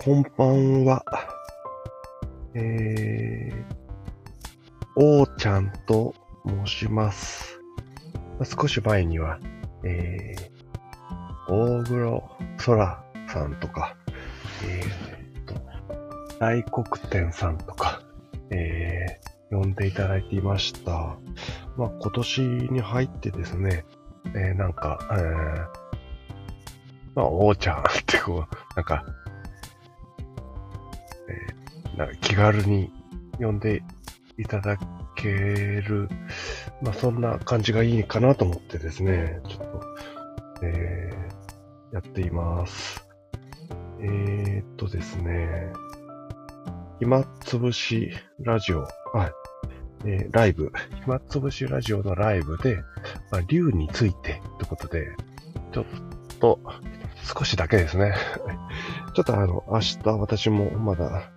こんばんは。えー、おーちゃんと申します。少し前には、えー、大黒空さんとか、えーと、大黒天さんとか、えー、呼んでいただいていました。まあ、今年に入ってですね、えー、なんか、えー、まあ、おーちゃんってこう、なんか、なんか気軽に呼んでいただける、まあ、そんな感じがいいかなと思ってですね、ちょっと、えー、やっています。えー、っとですね、暇つぶしラジオ、はい、えーライブ、暇つぶしラジオのライブで、まあ、竜についてってことで、ちょっと、少しだけですね。ちょっとあの、明日私もまだ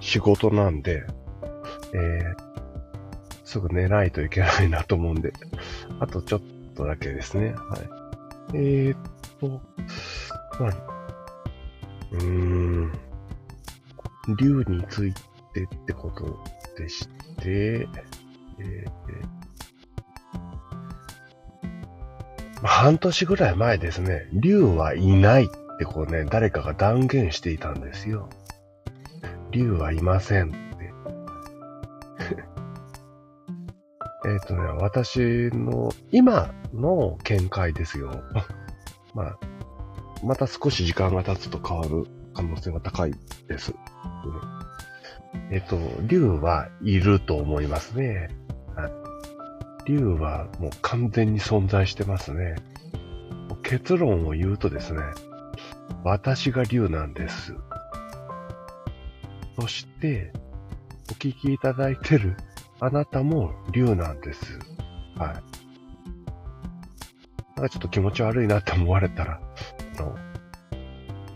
仕事なんで、えー、すぐ寝ないといけないなと思うんで、あとちょっとだけですね。はい。えーっと、まあ、うーん、竜についてってことでして、えー半年ぐらい前ですね、竜はいないってこうね、誰かが断言していたんですよ。竜はいませんって。えっとね、私の今の見解ですよ。まあ、また少し時間が経つと変わる可能性が高いです。うん、えっと、竜はいると思いますね。竜はもう完全に存在してますね。結論を言うとですね、私が竜なんです。そして、お聞きいただいてるあなたも竜なんです。はい。なんかちょっと気持ち悪いなって思われたら、あの、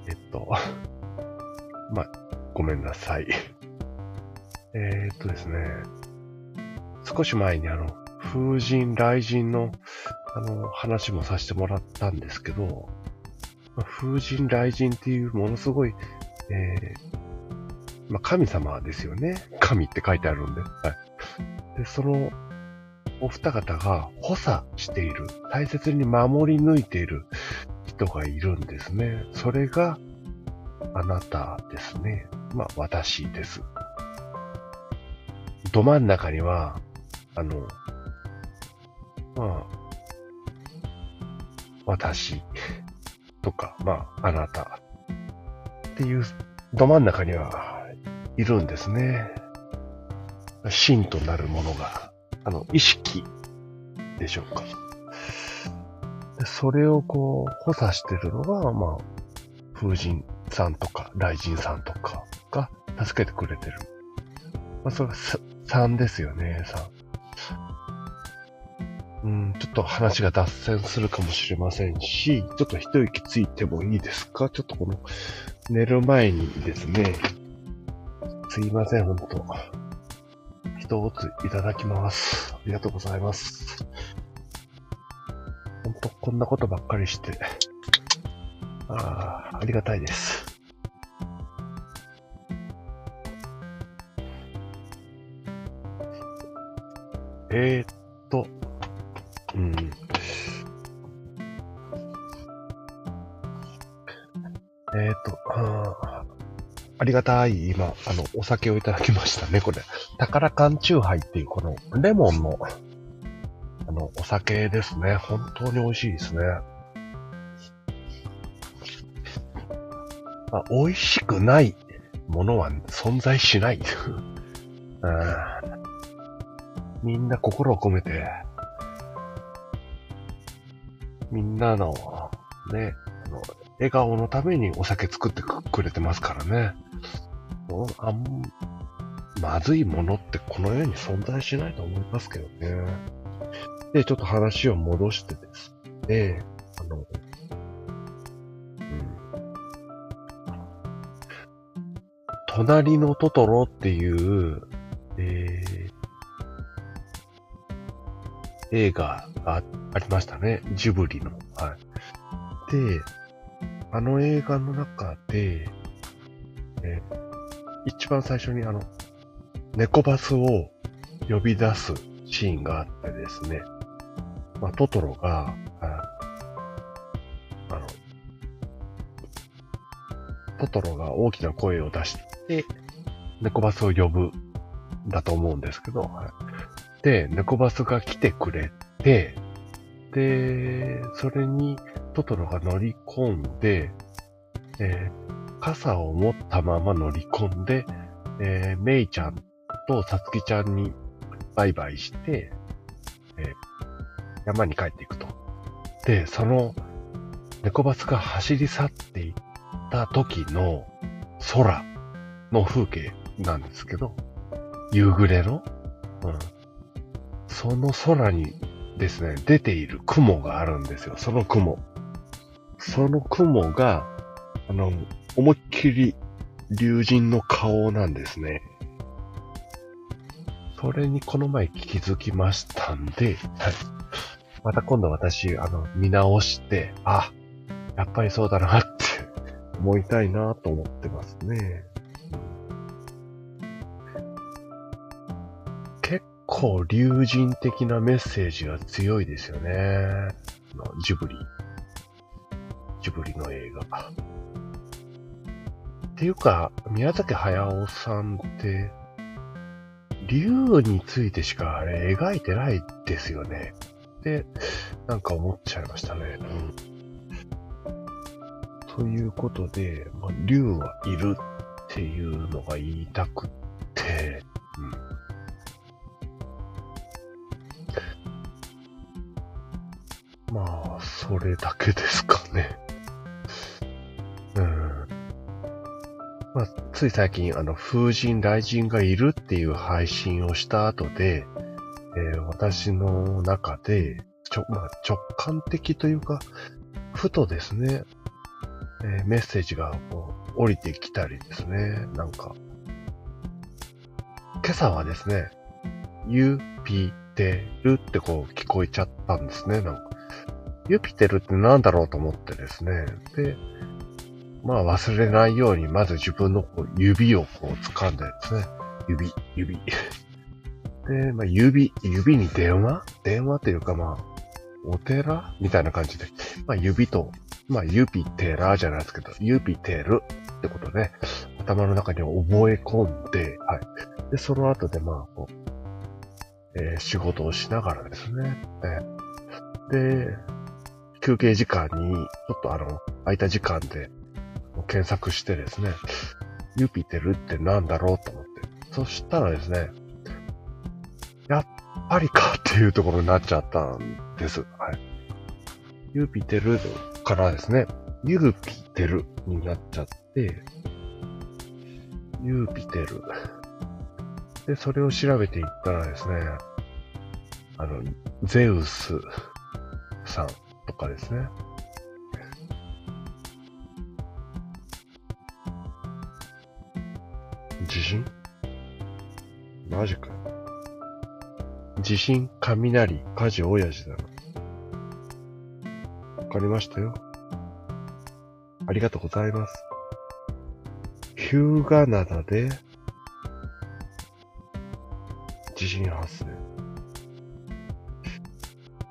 えっと、ま、ごめんなさい。えーっとですね、少し前にあの、風神、雷神の、あの、話もさせてもらったんですけど、風神、雷神っていうものすごい、えー、まあ、神様ですよね。神って書いてあるんで。はい。で、その、お二方が補佐している、大切に守り抜いている人がいるんですね。それが、あなたですね。まあ、私です。ど真ん中には、あの、まあ、私とか、まあ、あなたっていう、ど真ん中にはいるんですね。真となるものが、あの、意識でしょうか。それをこう、補佐してるのが、まあ、風神さんとか、雷神さんとかが助けてくれてる。まあ、それがさ3ですよね、3。うん、ちょっと話が脱線するかもしれませんし、ちょっと一息ついてもいいですか？ちょっとこの、寝る前にですね、すいません、ほんと。一ついただきます。ありがとうございます。ほんと、こんなことばっかりして、ああ、ありがたいです。えー、っと、うん。えー、っと、あーありがたい、今、あの、お酒をいただきましたね、これ。宝缶チューハイっていう、この、レモンの、あの、お酒ですね。本当に美味しいですね。まあ、美味しくないものは存在しない。うんみんな心を込めて、みんなの、ね、あの、笑顔のためにお酒作ってくれてますからね。もあん、まずいものってこの世に存在しないと思いますけどね。で、ちょっと話を戻してですね、あの、うん。隣のトトロっていう、えー映画がありましたね。ジブリの。はい。で、あの映画の中で、えー一番最初にあの、猫バスを呼び出すシーンがあってですね、まあ、トトロが、あの、トトロが大きな声を出して、猫バスを呼ぶだと思うんですけど、はい。で、猫バスが来てくれて、で、それにトトロが乗り込んで、えー傘を持ったまま乗り込んで、えーメイちゃんとさつきちゃんにバイバイして、えー山に帰っていくと。で、その猫バスが走り去っていった時の空の風景なんですけど、夕暮れの、うん、その空にですね、出ている雲があるんですよ。その雲。その雲が、あの、思いっきり竜神の顔なんですね。それにこの前気づきましたんで、はい。また今度私、あの、見直して、あ、やっぱりそうだなって思いたいなと思ってますね。結構竜神的なメッセージが強いですよね。あのジブリ。ジブリの映画。っていうか、宮崎駿さんって、竜についてしかあれ描いてないですよね。って、なんか思っちゃいましたね。うん、ということで、まあ、竜はいるっていうのが言いたくって、うん、まあ、それだけですかね。うん。まあ、つい最近、あの、風神雷神がいるっていう配信をした後で、えー私の中で、ちょ、まあ、直感的というか、ふとですね、えーメッセージがこう降りてきたりですね、なんか、今朝はですね、ユピテルってこう聞こえちゃったんですね、なんか。ユピテルってなんだろうと思ってですね、で、まあ忘れないように、まず自分のこう指をこう掴んでですね、指、指。で、まあ指、指に電話？電話っていうかまあ、お寺？みたいな感じで、まあ指と、まあユピテラじゃないですけど、ユピテルってことで、頭の中に覚え込んで、はい。で、その後でまあ、こう、えー仕事をしながらですね、えー。で、休憩時間に、ちょっとあの、空いた時間で、検索してですね、ユピテルってなんだろうと思って。そしたらですね、やっぱりかっていうところになっちゃったんです。はい。ユピテルからですね、ユーピテルになっちゃって、ユーピテル。で、それを調べていったらですね、あの、ゼウスさんとかですね、地震マジか。地震、雷、火事、親父だな。わかりましたよ。ありがとうございます。日向灘で、地震発生。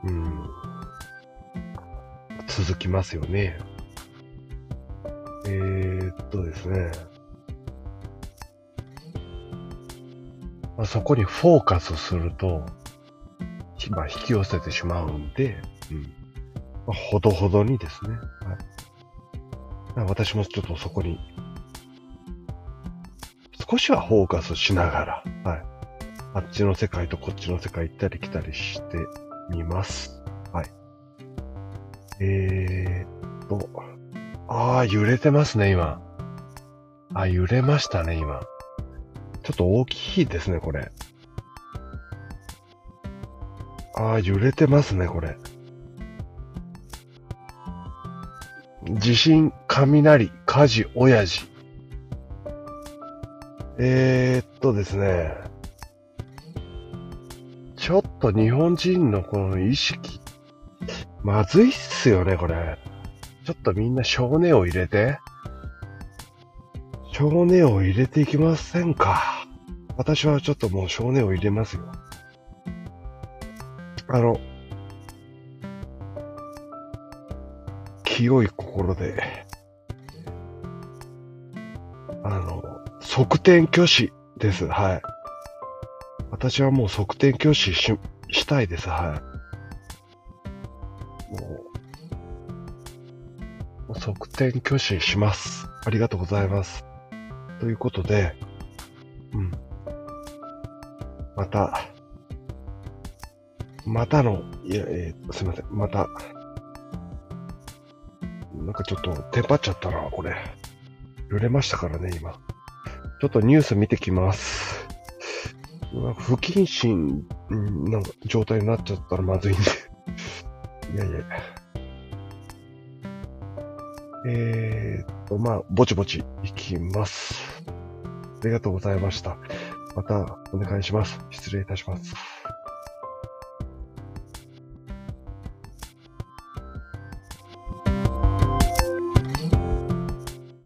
うん。続きますよね。えー、っとですね。まあ、そこにフォーカスすると、まあ、引き寄せてしまうんで、うん。まあ、ほどほどにですね。はい。私もちょっとそこに、少しはフォーカスしながら、はい。あっちの世界とこっちの世界行ったり来たりしてみます。はい。えーっと、ああ、揺れてますね、今。あ、揺れましたね、今。ちょっと大きいですね、これ。ああ、揺れてますね、これ。地震、雷、火事、親父。えー、っとですね。ちょっと日本人のこの意識、まずいっすよね、これ。ちょっとみんな少年を入れて。少年を入れていきませんか。私はちょっともう少年を入れますよ。あの、清い心で、あの、側転挙手です。はい。私はもう側転挙手し、したいです。はい。もう、側転挙手します。ありがとうございます。ということで、うん。また、またの、いや、えー、すいません。また、なんかちょっとテンパっちゃったな、これ。揺れましたからね、今。ちょっとニュース見てきます。不謹慎な状態になっちゃったらまずいんで。いやいや。えー、っと、まあ、ぼちぼちいきます。ありがとうございました。またお願いします。失礼いたします。